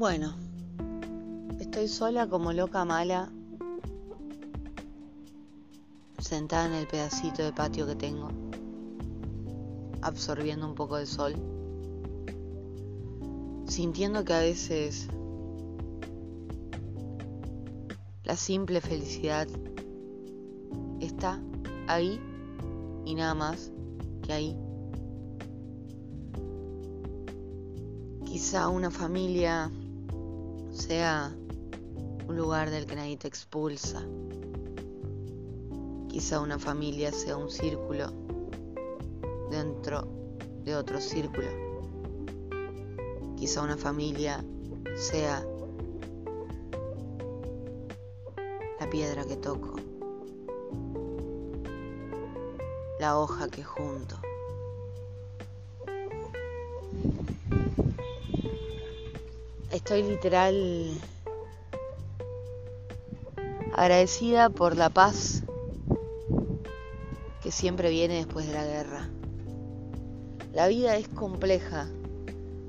Bueno, estoy sola como loca mala, sentada en el pedacito de patio que tengo, absorbiendo un poco de sol, sintiendo que a veces la simple felicidad está ahí y nada más que ahí. Quizá una familia sea un lugar del que nadie te expulsa. Quizá una familia sea un círculo dentro de otro círculo. Quizá una familia sea la piedra que toco, la hoja que junto. Estoy literal agradecida por la paz que siempre viene después de la guerra. La vida es compleja.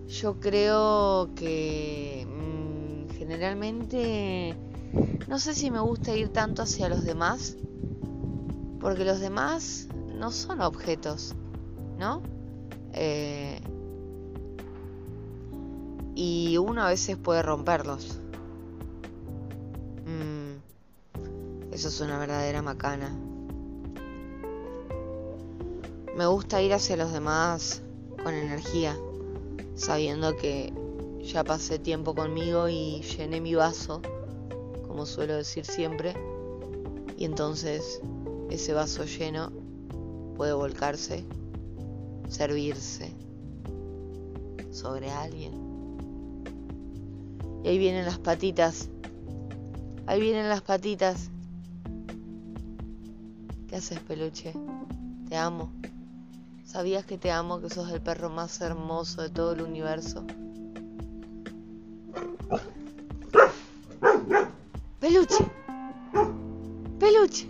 Yo creo que mm, generalmente no sé si me gusta ir tanto hacia los demás, porque los demás no son objetos, ¿no? Eh, y uno a veces puede romperlos. Mm, eso es una verdadera macana. Me gusta ir hacia los demás con energía, sabiendo que ya pasé tiempo conmigo y llené mi vaso, como suelo decir siempre, y entonces ese vaso lleno puede volcarse, servirse sobre alguien. Y ahí vienen las patitas. Ahí vienen las patitas. ¿Qué haces, peluche? Te amo. ¿Sabías que te amo, que sos el perro más hermoso de todo el universo? Peluche. Peluche.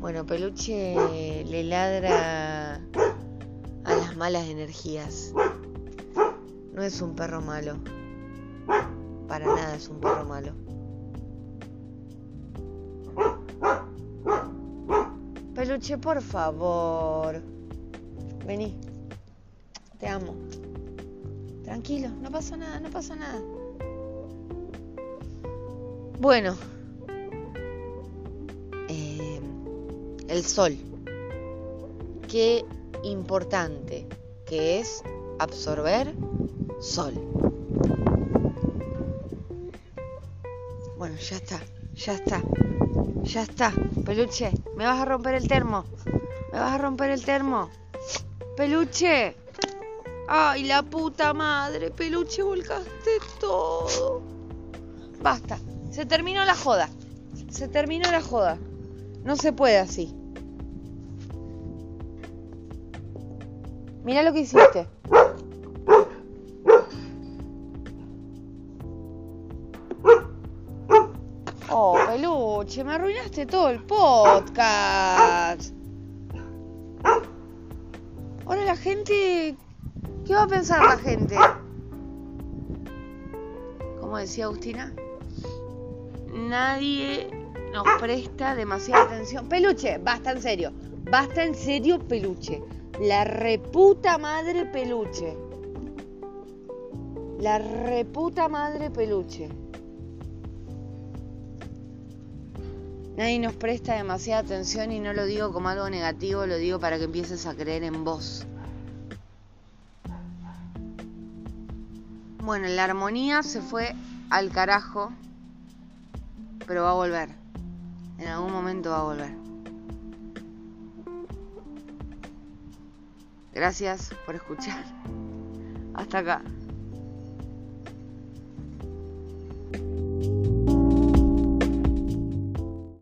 Bueno, Peluche le ladra malas energías. No es un perro malo. Para nada es un perro malo. Peluche, por favor. Vení. Te amo. Tranquilo, no pasa nada, no pasa nada. Bueno. Eh, el sol. Que importante, que es absorber sol. Bueno, ya está, ya está, ya está. Peluche, me vas a romper el termo. Me vas a romper el termo. Peluche. Ay, la puta madre, peluche, volcaste todo. Basta, se terminó la joda. Se terminó la joda. No se puede así. Mira lo que hiciste. Oh, peluche, me arruinaste todo el podcast. Ahora la gente... ¿Qué va a pensar la gente? Como decía Agustina, nadie nos presta demasiada atención. Peluche, basta en serio. Basta en serio, peluche. La reputa madre peluche. La reputa madre peluche. Nadie nos presta demasiada atención y no lo digo como algo negativo, lo digo para que empieces a creer en vos. Bueno, la armonía se fue al carajo, pero va a volver. En algún momento va a volver. Gracias por escuchar. Hasta acá.